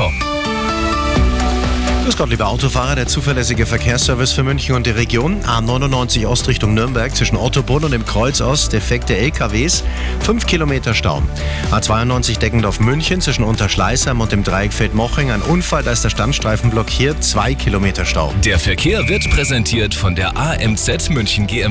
www.radiof.com. Grüß Gott, liebe Autofahrer, der zuverlässige Verkehrsservice für München und die Region. A99 Ost Richtung Nürnberg zwischen Ottobrunn und dem Kreuz Ost, defekte LKWs, 5 Kilometer Stau. A92 deckend auf München zwischen Unterschleißheim und dem Dreieckfeld Moching, ein Unfall, da ist der Standstreifen blockiert, 2 Kilometer Stau. Der Verkehr wird präsentiert von der AMZ München GmbH.